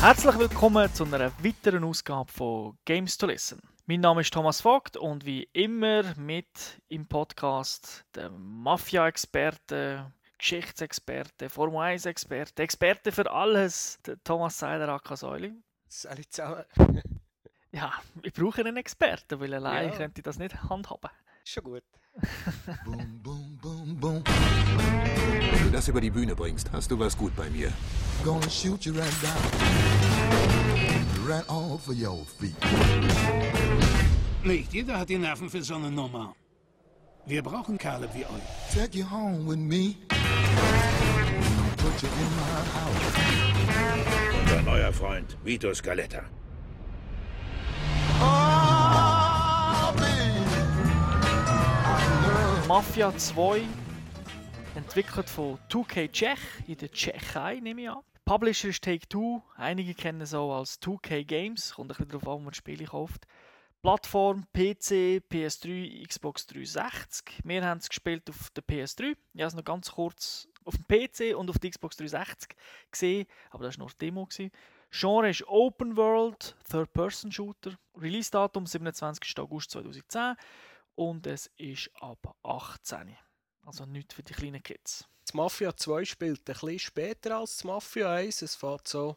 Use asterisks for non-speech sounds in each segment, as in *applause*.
Herzlich willkommen zu einer weiteren Ausgabe von Games to Listen. Mein Name ist Thomas Vogt und wie immer mit im Podcast der Mafia-Experte, Geschichtsexperte, Formel 1-Experte, Experte für alles, der Thomas Seiler Akasäuli. Salut zusammen. *laughs* Ja, ich brauche einen Experten, weil allein Ja. könnte ich das nicht handhaben. Schon gut. *laughs* Boom, boom, boom, boom. Wenn du das über die Bühne bringst, hast du was gut bei mir. Gonna shoot you right down. Right off of your feet. Nicht jeder hat die Nerven für so eine Nummer. Wir brauchen Kerle wie euch. Take you home with me. Put you in my house. Unser neuer Freund Vito Scaletta. Oh. Mafia 2, entwickelt von 2K Czech in der Tschechei, nehme ich an. Publisher ist Take-Two, einige kennen es auch als 2K Games, kommt ein bisschen darauf an, wo man Spiele kauft. Plattform PC, PS3, Xbox 360. Wir haben es gespielt auf der PS3. Ich habe es noch ganz kurz auf dem PC und auf der Xbox 360 gesehen, aber das war nur Demo. Genre ist Open World, Third-Person-Shooter. Release-Datum 27. August 2010 und es ist ab 18. Also nicht für die kleinen Kids. Das Mafia 2 spielt ein bisschen später als das Mafia 1. Es fängt so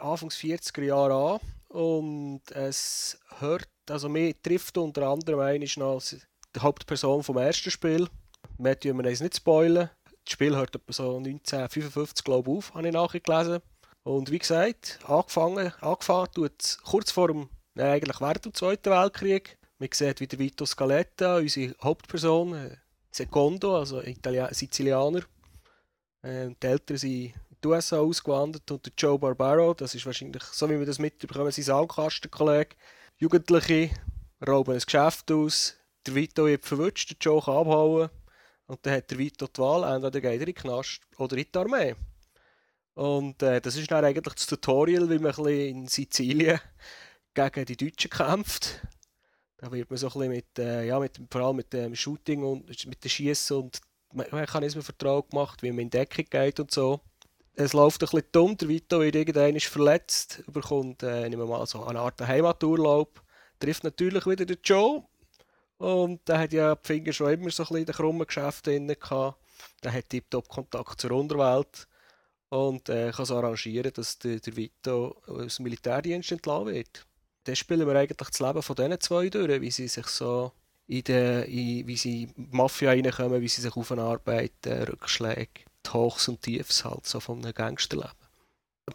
Anfangs 40er Jahre an. Und es hört, also mir trifft unter anderem einen ist noch die Hauptperson vom ersten Spiel. Tun wir uns nicht spoilen. Das Spiel hört etwa so 1955 glaube ich, auf, habe ich nachgelesen. Und wie gesagt, angefangen, angefangen tut es kurz vor dem, nein, eigentlich während dem Zweiten Weltkrieg. Man sieht wieder Vito Scaletta, unsere Hauptperson, äh, Secondo, also Italien Sizilianer. Ähm, die Eltern sind in die USA ausgewandert und der Joe Barbaro, das ist wahrscheinlich, so wie wir das mitbekommen, sein Sandkastenkollege. Jugendliche rauben ein Geschäft aus, der Vito wird verwutscht, der Joe kann abhauen und dann hat der Vito die Wahl, entweder geht er in den Knast oder in die Armee. Und äh, das ist dann eigentlich das Tutorial, wie man ein bisschen in Sizilien gegen die Deutschen kämpft. Da wird man so ein mit, äh, ja, mit, vor allem mit dem Shooting und mit dem Schießen und Me- Mechanismen vertraut gemacht, wie man in Deckung geht und so. Es läuft ein bisschen dumm, der Vito wird irgendwann verletzt, bekommt, äh, nehmen mal so eine Art Heimaturlaub, trifft natürlich wieder den Joe und der hat ja die Finger schon immer so ein bisschen in den krummen Geschäften drin gehabt. Der hat tiptop Kontakt zur Unterwelt und äh, kann so arrangieren, dass der, der Vito aus dem Militärdienst entlassen wird. Dann spielen wir eigentlich das Leben von diesen zwei durch, wie sie sich so in der, wie sie in die Mafia reinkommen, wie sie sich aufarbeiten, Rückschläge, die Hochs und Tiefs halt so von einem Gangsterleben.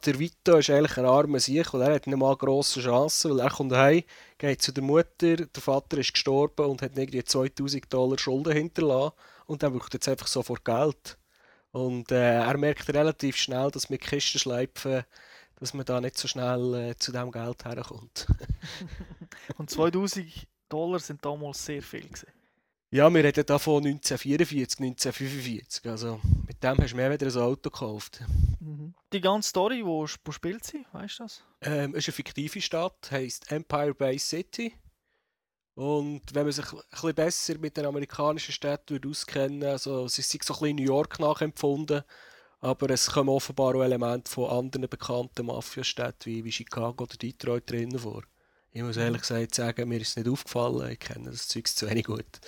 Der Vito ist eigentlich ein armer Sieg, weil er hat nicht mal grosse Chancen, weil er kommt heim, geht zu der Mutter, der Vater ist gestorben und hat irgendwie 2000 Dollar Schulden hinterlassen und dann braucht er jetzt einfach sofort Geld. Und äh, er merkt relativ schnell, dass mit Kistenschleifen, dass man da nicht so schnell äh, zu dem Geld herkommt. *laughs* Und 2000 Dollar sind damals sehr viel. Gewesen. Ja, wir reden da von 1944, 1945. Also mit dem hast du mehr wieder ein Auto gekauft. Die ganze Story, wo, wo spielt sie? Weißt du das? Ähm, es ist eine fiktive Stadt, heisst Empire Bay City. Und wenn man sich ein bisschen besser mit den amerikanischen Städten würde auskennen also es ist so ein bisschen New York nachempfunden, aber es kommen offenbar auch Elemente von anderen bekannten Mafiastädten wie, wie Chicago oder Detroit drinnen vor. Ich muss ehrlich gesagt sagen, mir ist es nicht aufgefallen, ich kenne das Zeug zu wenig gut.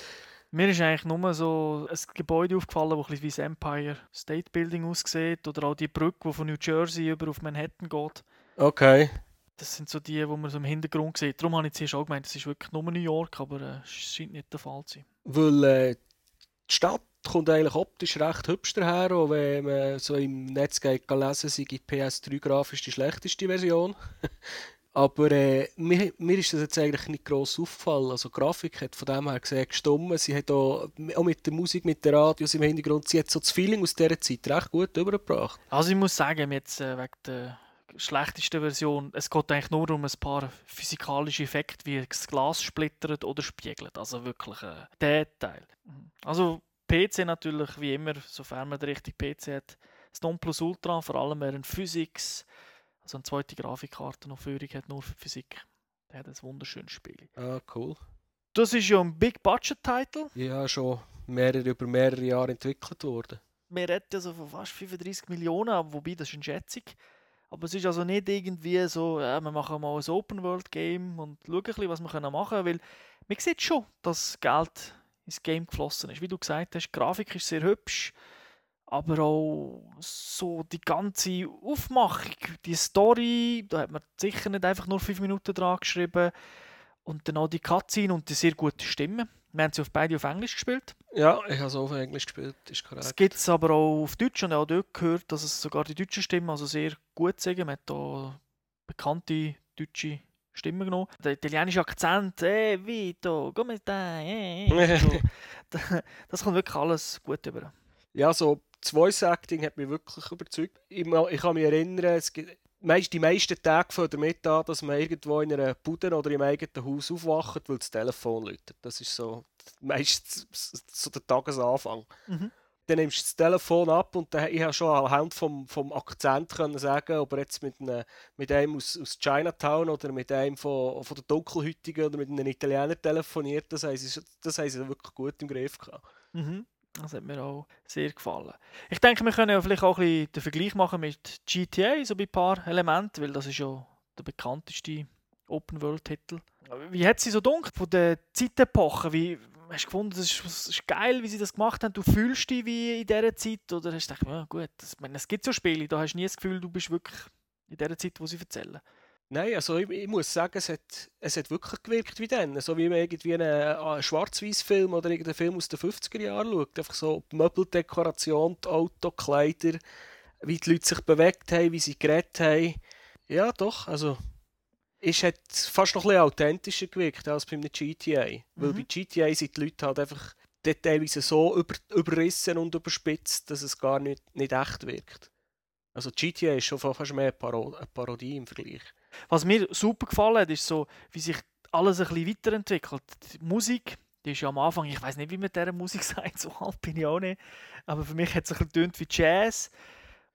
Mir ist eigentlich nur so ein Gebäude aufgefallen, das ein bisschen wie das Empire State Building aussieht. Oder auch die Brücke, die von New Jersey über auf Manhattan geht. Okay. Das sind so die, wo man so im Hintergrund sieht. Darum habe ich zuerst auch gemeint, das ist wirklich nur New York, aber äh, es scheint nicht der Fall zu sein. Weil äh, die Stadt kommt eigentlich optisch recht hübsch daher, auch wenn man so im Netz geht kann lesen sei die PS3 grafisch die schlechteste Version. *laughs* Aber äh, mir, mir ist das jetzt eigentlich nicht gross aufgefallen. Also die Grafik hat von dem her gesehen gestummen. Sie hat auch, auch mit der Musik, mit den Radios im Hintergrund, sie hat so das Feeling aus dieser Zeit recht gut übergebracht. Also ich muss sagen, jetzt äh, wegen der schlechtesten Version, es geht eigentlich nur um ein paar physikalische Effekte, wie das Glas splittert oder spiegelt. Also wirklich der Teil. Mhm. Also PC natürlich, wie immer, sofern man den richtigen PC hat, das Nonplusultra, vor allem während Physics, also eine zweite Grafikkarte noch Führung hat, nur für Physik. Der hat ein wunderschönes Spiel. Ah, cool. Das ist ja ein Big-Budget-Title. Ja, schon mehrere, über mehrere Jahre entwickelt worden. Wir reden ja so von fast 35 Millionen, wobei das ist eine Schätzung. Aber es ist also nicht irgendwie so, ja, wir machen mal ein Open-World-Game und schauen ein bisschen, was wir machen können, weil man sieht schon, dass Geld ins Game geflossen ist. Wie du gesagt hast, die Grafik ist sehr hübsch, aber auch so die ganze Aufmachung, die Story, da hat man sicher nicht einfach nur fünf Minuten dran geschrieben und dann auch die Cutscene und die sehr gute Stimme. Wir haben sie auf beide auf Englisch gespielt. Ja, ich habe es auch auf Englisch gespielt, ist Es korrekt. gibt es aber auch auf Deutsch und auch dort gehört, dass es sogar die deutschen Stimmen also sehr gut sagen. Man hat da bekannte deutsche Stimmen genommen. Der italienische Akzent, eh, Vito, come stai? Eh, eh. *laughs* So, da- das kommt wirklich alles gut über. Ja, so das Voice Acting hat mich wirklich überzeugt. Ich, ich kann mich erinnern, es gibt, die meisten Tage fangen damit an, dass man irgendwo in einer Bude oder im eigenen Haus aufwacht, weil das Telefon läutet. Das ist so meistens so der Tagesanfang. Mhm. Dann nimmst du das Telefon ab und dann, ich habe schon anhand vom, vom Akzent können sagen, ob er jetzt mit einem, mit einem aus, aus Chinatown oder mit einem von, von der Dunkelhütigen oder mit einem Italiener telefoniert, das haben sie, das haben sie wirklich gut im Griff gehabt. Mhm. Das hat mir auch sehr gefallen. Ich denke, wir können ja vielleicht auch ein bisschen den Vergleich machen mit GTA, so bei ein paar Elementen, weil das ist ja der bekannteste Open-World-Titel. Wie hat sie so gedacht von der Zeitepoche? Wie hast du gefunden, das ist, ist geil, wie sie das gemacht haben? Du fühlst dich wie in dieser Zeit? Oder hast du gedacht, ja gut, das, meine, es gibt so Spiele, da hast du nie das Gefühl, du bist wirklich in dieser Zeit, wo sie erzählen. Nein, also ich, ich muss sagen, es hat, es hat wirklich gewirkt wie dann. So wie man irgendwie einen, einen Schwarz-Weiß-Film oder irgendeinen Film aus den 50er Jahren schaut. Einfach so die Möbeldekoration, die Autokleider, wie die Leute sich bewegt haben, wie sie geredet haben. Ja, doch, also es hat fast noch ein bisschen authentischer gewirkt als beim GTA. Weil Mhm. bei GTA sind die Leute halt einfach teilweise so über, überrissen und überspitzt, dass es gar nicht, nicht echt wirkt. Also GTA ist schon fast mehr eine, Paro eine Parodie im Vergleich. Was mir super gefallen hat, ist so, wie sich alles ein bisschen weiterentwickelt. Die Musik, die ist ja am Anfang, ich weiß nicht, wie man dieser Musik *laughs* sagt, so alt bin ich auch nicht. Aber für mich hat es ein bisschen wie Jazz.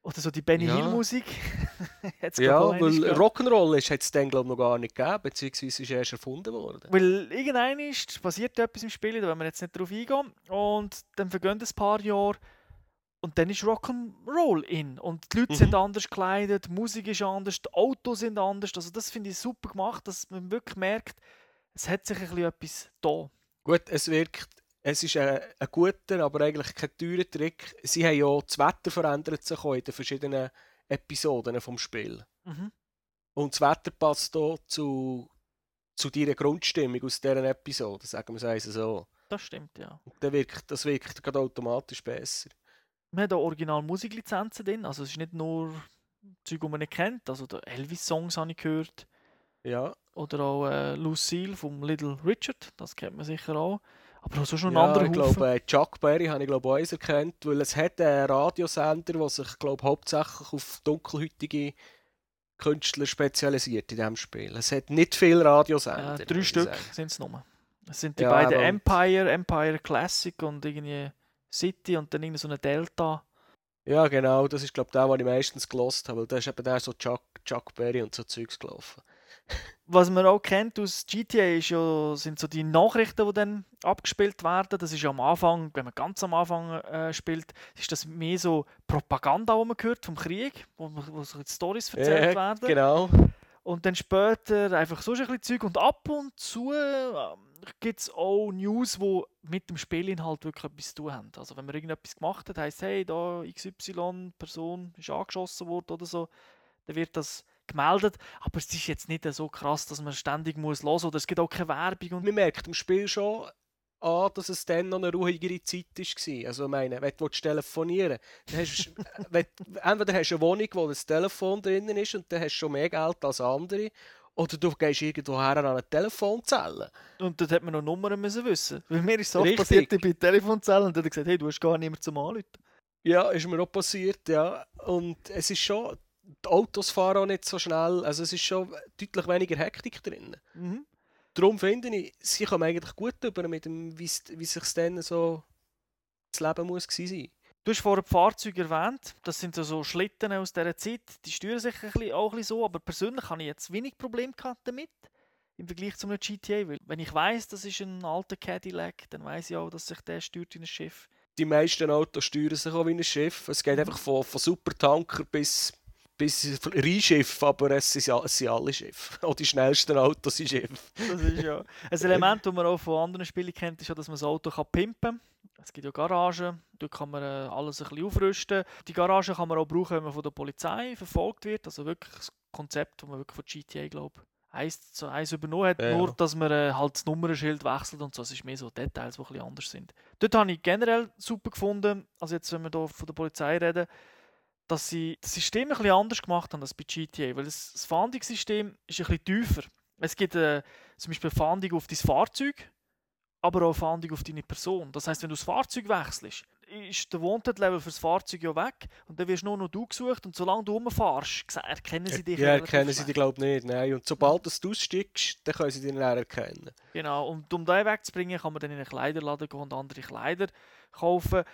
Oder so die Benny Ja. Hill Musik. *laughs* Hat's, Ja, weil. Rock'n'Roll hat es dann glaube ich noch gar nicht gegeben, beziehungsweise ist erst erfunden worden. Weil irgendein ist, passiert etwas im Spiel, da wollen wir jetzt nicht drauf eingehen. Und dann vergehen ein paar Jahre und dann ist Rock'n'Roll in. Und die Leute Mhm. sind anders gekleidet, die Musik ist anders, die Autos sind anders. Also das finde ich super gemacht, dass man wirklich merkt, es hat sich ein bisschen etwas da. Gut, es wirkt, es ist ein, ein guter, aber eigentlich kein teurer Trick. Sie haben ja das Wetter verändert sich in den verschiedenen Episoden vom Spiel. Mhm. Und das Wetter passt hier zu, zu deiner Grundstimmung aus dieser Episode, sagen wir es also so. Das stimmt, ja. Und dann wirkt, das wirkt gerade automatisch besser. Wir haben auch original Musiklizenzen drin, also es ist nicht nur Zeug, die man nicht kennt. Also Elvis-Songs habe ich gehört. Ja, Oder auch äh, Lucille vom Little Richard, das kennt man sicher auch. Aber auch so schon ein ja anderer ich Haufen. glaube, äh, Chuck Berry habe ich glaube auch eins erkannt, weil es hat einen Radiosender, der sich glaube hauptsächlich auf dunkelhäutige Künstler spezialisiert in diesem Spiel. Es hat nicht viele Radiosender. Äh, drei Stück sind es nur. Es sind die Ja, beiden Empire, Empire Classic und irgendwie City und dann irgendwie so eine Delta. Ja, genau, das ist glaube ich der, den ich meistens gelost habe, weil da ist eben der so Chuck, Chuck Berry und so Zeugs gelaufen. Was man auch kennt aus GTA ist ja, sind so die Nachrichten, die dann abgespielt werden. Das ist ja am Anfang, wenn man ganz am Anfang äh, spielt, ist das mehr so Propaganda, die man hört vom Krieg, wo, wo so Stories erzählt Ja, werden. Genau. Und dann später einfach so ein bisschen Zeug. Und ab und zu ähm, gibt es auch News, die mit dem Spielinhalt wirklich etwas zu tun haben. Also wenn man irgendetwas gemacht hat, heisst hey, da XY Person ist angeschossen worden oder so, dann wird das gemeldet. Aber es ist jetzt nicht so krass, dass man ständig muss hören oder es gibt auch keine Werbung. Und Man merkt im Spiel schon an, dass es dann noch eine ruhigere Zeit war. Also ich meine, wenn du willst telefonieren dann hast, du- *laughs* wenn, entweder hast du eine Wohnung, wo das Telefon drinnen ist und dann hast du schon mehr Geld als andere, oder du gehst irgendwo her an eine Telefonzelle. Und dort hat man noch Nummern müssen wissen. Weil mir ist so oft passiert, ich bin in der Telefonzelle und dann hat er gesagt, hey, du hast gar niemand zum Anrufen. Ja, ist mir auch passiert, ja. Und es ist schon, die Autos fahren auch nicht so schnell, also es ist schon deutlich weniger Hektik drin. Mhm. Darum finde ich, sie kommen eigentlich gut über mit dem, wie es wie sich dann so das Leben muss gewesen sein. Du hast vorher die Fahrzeuge erwähnt. Das sind so- Schlitten aus dieser Zeit. Die steuern sich ein bisschen, auch ein bisschen so, aber persönlich habe ich jetzt wenig Probleme gehabt damit. Im Vergleich zu einem GTA. Weil wenn ich weiß, das ist ein alter Cadillac, dann weiß ich auch, dass sich der steuert wie ein Schiff. Die meisten Autos steuern sich auch wie ein Schiff. Es geht einfach von, von Supertanker bis bis Rheinschiff, aber es sind, ja- es sind alle Schiffe. *laughs* Auch die schnellsten Autos sind Schiffe. Das ist ja. Ein *laughs* Element, das man auch von anderen Spielen kennt, ist ja, dass man das Auto kann pimpen kann. Es gibt ja Garagen, dort kann man äh, alles ein bisschen aufrüsten. Die Garage kann man auch brauchen, wenn man von der Polizei verfolgt wird. Also wirklich das Konzept, das man wirklich von GTA, glaube eins zu eins übernommen hat. Ja. Nur, dass man äh, halt das Nummernschild wechselt und so. Es ist mehr so Details, die ein bisschen anders sind. Dort habe ich generell super gefunden, also jetzt, wenn wir hier von der Polizei reden, dass sie das System ein bisschen anders gemacht haben als bei GTA, weil das, das Fahndungssystem ist ein bisschen tiefer. Es gibt äh, zum Beispiel Fahndung auf dein Fahrzeug, aber auch Fahndung auf deine Person. Das heißt, wenn du das Fahrzeug wechselst, ist der Wanted-Level für das Fahrzeug ja weg und dann wirst nur noch du gesucht und solange du rumfährst, erkennen sie dich Ja, erkennen sie dich glaube ich nicht. Nein. Und sobald dass du aussteigst, dann können sie dich dann erkennen. Genau, und um den wegzubringen, kann man dann in einen Kleiderladen gehen und andere Kleider kaufen.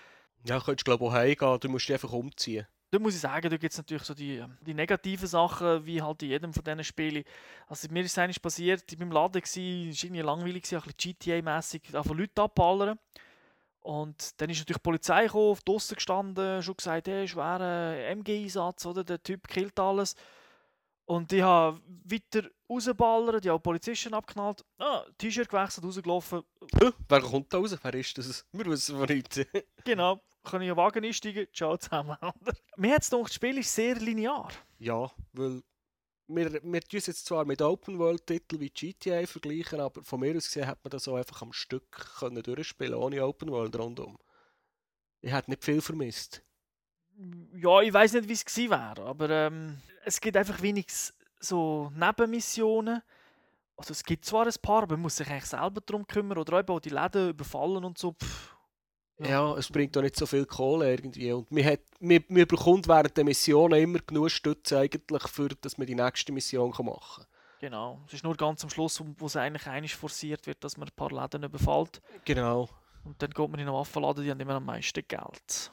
Ja, könntest glaube ich auch heimgehen, du musst dich einfach umziehen. Da muss ich sagen, da gibt es natürlich so die, die negativen Sachen, wie halt in jedem von diesen Spielen. Also mir ist eines passiert, ich war im Laden, es war irgendwie langweilig, ein bisschen GTA-mässig, einfach Leute abballern. Und dann ist natürlich die Polizei gekommen, draussen gestanden, schon gesagt, hey, schwerer MG-Einsatz, oder? Der Typ killt alles. Und ich habe weiter rausballert, ich habe Polizisten abgeknallt, ah, T-Shirt gewechselt, rausgelaufen. Wer kommt da raus? Wer ist das? Wir wissen von nichts. Genau, ich in den Wagen einsteigen, ciao zusammen. *laughs* Mir hat es gedacht, das Spiel ist sehr linear. ja, weil wir, wir tun es jetzt zwar mit Open-World-Titeln wie GTA vergleichen, aber von mir aus gesehen hat man das auch einfach am Stück können durchspielen ohne Open-World rundum. Ich hätte nicht viel vermisst. Ja, ich weiß nicht, wie es gewesen wäre, aber ähm, es gibt einfach wenig so Nebenmissionen. Also es gibt zwar ein paar, aber man muss sich eigentlich selber darum kümmern oder eben auch die Läden überfallen und so. Pff, Ja, es bringt auch nicht so viel Kohle irgendwie. Und man, hat, man, man bekommt während der Missionen immer genug Stütze eigentlich, für, dass man die nächste Mission kann machen genau. Es ist nur ganz am Schluss, wo es eigentlich einig forciert wird, dass man ein paar Läden überfällt. kann. Genau. Und dann geht man in einen Waffenladen, die haben immer am meisten Geld.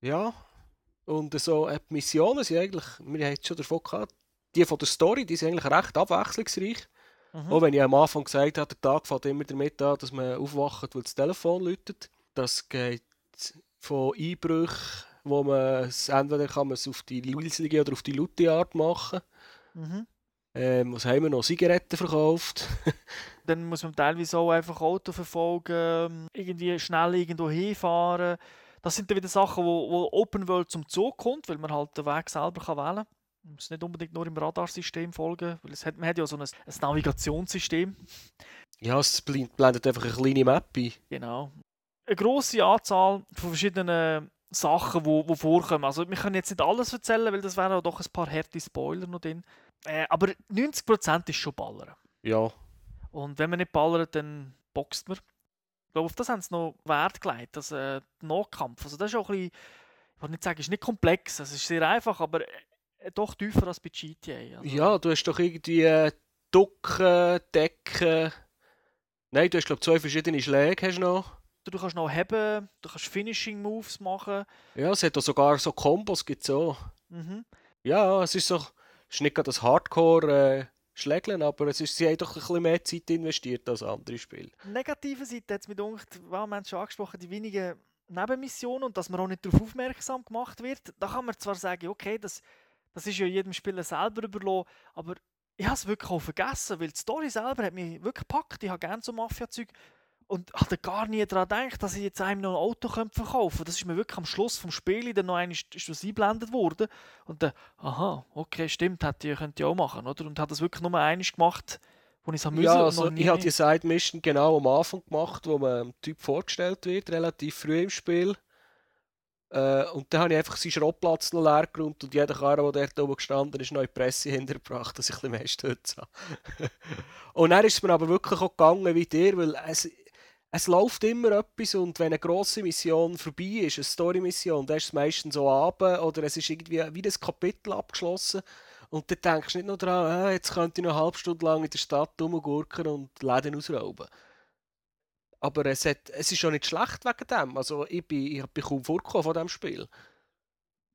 Ja. Und so äh, die Missionen sind eigentlich, wir haben schon davon gehabt, die von der Story, die sind eigentlich recht abwechslungsreich. Mhm. Auch wenn ich am Anfang gesagt habe, der Tag fängt immer damit an, dass man aufwacht, weil das Telefon läutet. Das geht von Einbrüchen, wo man es entweder kann man es auf die leislige oder auf die laute Art machen. Mhm. Ähm, was haben wir noch? Zigaretten verkauft. *laughs* Dann muss man teilweise auch einfach Auto verfolgen, irgendwie schnell irgendwo hinfahren. Das sind dann wieder Sachen, wo, wo Open World zum Zug kommt, weil man halt den Weg selber kann wählen kann. Man muss nicht unbedingt nur im Radarsystem folgen, weil es hat, man hat ja so ein, ein Navigationssystem. Ja, es bl- blendet einfach eine kleine Map ein. Genau. Eine grosse Anzahl von verschiedenen Sachen, die wo vorkommen. Also wir können jetzt nicht alles erzählen, weil das wären auch doch ein paar harte Spoiler noch drin. Äh, aber 90% ist schon Ballern. Ja. Und wenn man nicht ballert, dann boxt man. Ich glaube, auf das haben sie noch Wert gelegt, das äh, Nahkampf. Also das ist auch ein bisschen, ich will nicht sagen, ist nicht komplex, es ist sehr einfach, aber äh, doch tiefer als bei GTA. Also, Ja, du hast doch irgendwie äh, Ducken, Decken. Nein, du hast glaube zwei verschiedene Schläge hast noch. Du kannst noch heben, du kannst Finishing Moves machen. Ja, es hat auch sogar so Kombos gibt's auch. Mhm. Ja, es ist so, es ist nicht gerade das Hardcore äh, Schlägeln, aber es ist, sie haben doch ein bisschen mehr Zeit investiert als andere Spiele. Negative Seite hat es mir gedacht, wow, wir haben schon angesprochen, die wenigen Nebenmissionen und dass man auch nicht darauf aufmerksam gemacht wird. Da kann man zwar sagen, okay, das, das ist ja jedem Spieler selber überlassen, aber ich habe es wirklich auch vergessen, weil die Story selber hat mich wirklich gepackt. Ich habe gerne so Mafia-Zeug und hatte gar nie daran gedacht, dass ich jetzt einem noch ein Auto verkaufen könnte. Das ist mir wirklich am Schluss vom Spiel dann noch einmal ist das eingeblendet worden. Und dann, aha, okay, stimmt, hätte ich, könnte ich auch machen, oder? Und hat das wirklich nur einmal gemacht, wo ich es haben Ja, also ich habe die Side Mission genau am Anfang gemacht, wo man dem Typ vorgestellt wird, relativ früh im Spiel. Äh, und dann habe ich einfach seinen Schrottplatz noch leer geräumt und jeder Karre, der dort oben gestanden ist, die Presse hintergebracht, dass ich ein bisschen mehr Stütze habe. *laughs* und dann ist es mir aber wirklich auch gegangen wie dir, weil es, es läuft immer etwas und wenn eine grosse Mission vorbei ist, eine Story-Mission, dann ist es meistens so abend oder es ist irgendwie wie das Kapitel abgeschlossen und dann denkst du nicht nur daran, ah, jetzt könnte ich noch eine halbe Stunde lang in der Stadt rumgurken und Läden ausrauben. Aber es, hat, es ist schon nicht schlecht wegen dem. Also ich bin, ich bin kaum vorgekommen von diesem Spiel.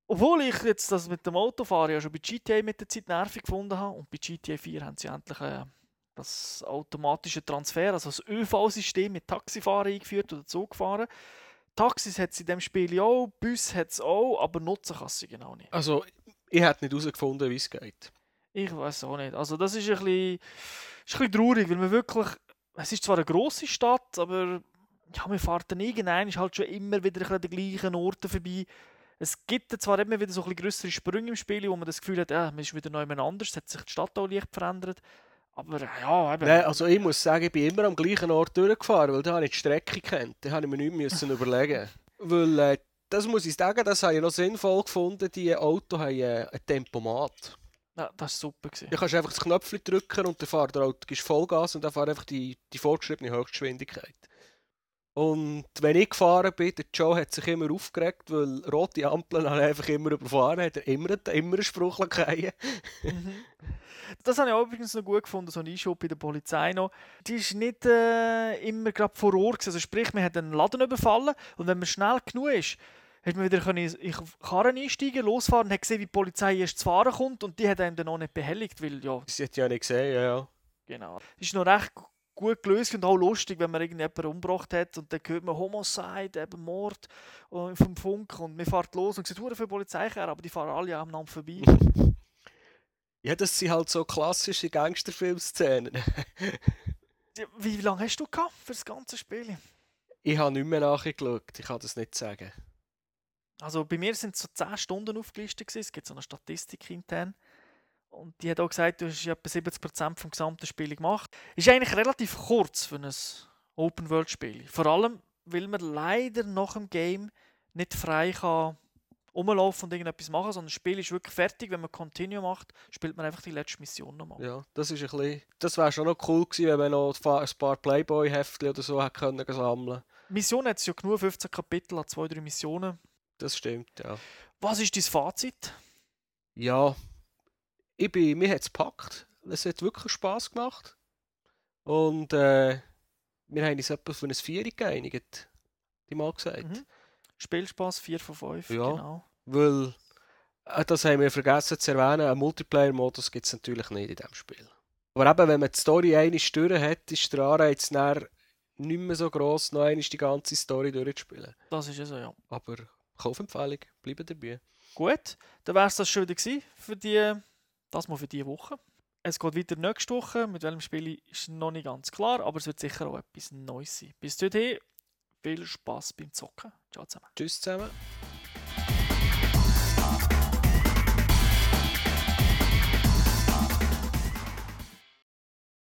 Obwohl ich jetzt das mit dem Autofahren ja schon bei GTA mit der Zeit nervig gefunden habe und bei GTA 4 haben sie endlich äh, das automatische Transfer, also das ÖV-System mit Taxifahren eingeführt oder Zugfahren. Taxis hat es in dem Spiel ja auch, Bus hat es auch, aber nutzen kann sie genau nicht. Also Ich hätte nicht herausgefunden, wie es geht. Ich weiß auch nicht. Also das ist ein bisschen, ist ein bisschen traurig, weil man wirklich, es ist zwar eine grosse Stadt, aber ja, wir fahren dann irgendwann ist halt schon immer wieder an den gleichen Orten vorbei. Es gibt zwar immer wieder so ein bisschen grössere Sprünge im Spiel, wo man das Gefühl hat, ja, man ist wieder neu anders, es hat sich die Stadt auch leicht verändert. Aber ja, eben. Nein, also ich muss sagen, ich bin immer am gleichen Ort durchgefahren, weil da habe ich die Strecke kennt. Da habe ich mir nichts müssen überlegen. *laughs* Weil, äh, das muss ich sagen, das habe ich noch sinnvoll gefunden, die Autos haben äh, ein Tempomat. ja, das war super. Gewesen. Da kannst du einfach das Knöpfchen drücken und dann fährt der Auto, gibst Vollgas und dann fährt einfach die, die vorgeschriebene Höchstgeschwindigkeit. Und wenn ich gefahren bin, der Joe hat sich immer aufgeregt, weil rote Ampeln habe ich einfach immer überfahren, hat er immer, immer einen Spruch gegeben. Das habe ich auch übrigens noch gut gefunden, so ein Einschub bei der Polizei noch. Die ist nicht äh, immer gerade vor Ort. Also sprich, man hat einen Laden überfallen und wenn man schnell genug ist, hat man wieder können in die Karren einsteigen, losfahren und hat gesehen, wie die Polizei erst zu fahren kommt und die hat einem dann auch nicht behelligt, weil ja, Sie hat ja nicht gesehen, ja, ja. genau. Das ist noch recht gut gelöst und auch lustig, wenn man irgendjemanden umgebracht hat und dann hört man Homicide, eben Mord äh, vom Funk und man fährt los und sieht, für Polizei aber die fahren alle am Namen vorbei. *laughs* Ja, das sind halt so klassische Gangsterfilmszenen. *laughs* Wie, wie lange hast du gehabt für das ganze Spiel? Ich habe nicht mehr nachgeschaut, ich kann das nicht sagen. Also bei mir sind es so 10 Stunden aufgelistet. Gewesen. Es gibt so eine Statistik intern. Und die hat auch gesagt, du hast ja etwa 70% vom gesamten Spiel gemacht. Ist eigentlich relativ kurz für ein Open-World-Spiel. Vor allem, weil man leider nach dem Game nicht frei kann rumlaufen und irgendetwas machen, sondern das Spiel ist wirklich fertig. Wenn man Continue macht, spielt man einfach die letzte Mission nochmal. Ja, das ist ein bisschen... Das wäre schon noch cool gewesen, wenn man noch ein paar Playboy-Heftchen oder so hätte können sammeln Mission hat es ja genug, 15 Kapitel, hat zwei, drei Missionen. Das stimmt, ja. Was ist dein Fazit? Ja, ich bin, mir hat es gepackt. Es hat wirklich Spass gemacht. Und äh, wir haben uns etwa für ein Vierer geeinigt. Die mal gesagt. Mhm. Spielspaß 4 von 5, Ja. genau. Weil, äh, das haben wir vergessen zu erwähnen, einen Multiplayer-Modus gibt es natürlich nicht in diesem Spiel. Aber eben, wenn man die Story einmal durch hat, ist der Anreiz dann nicht mehr so gross, noch einmal die ganze Story durchzuspielen. Das ist ja so, ja. Aber Kaufempfehlung, bleiben dabei. Gut, dann wäre es das schon wieder für die, das mal für diese Woche. Es geht weiter nächste Woche. Mit welchem Spiel ist noch nicht ganz klar, aber es wird sicher auch etwas Neues sein. Bis dorthin, viel Spaß beim Zocken. Ciao zusammen. Tschüss zusammen.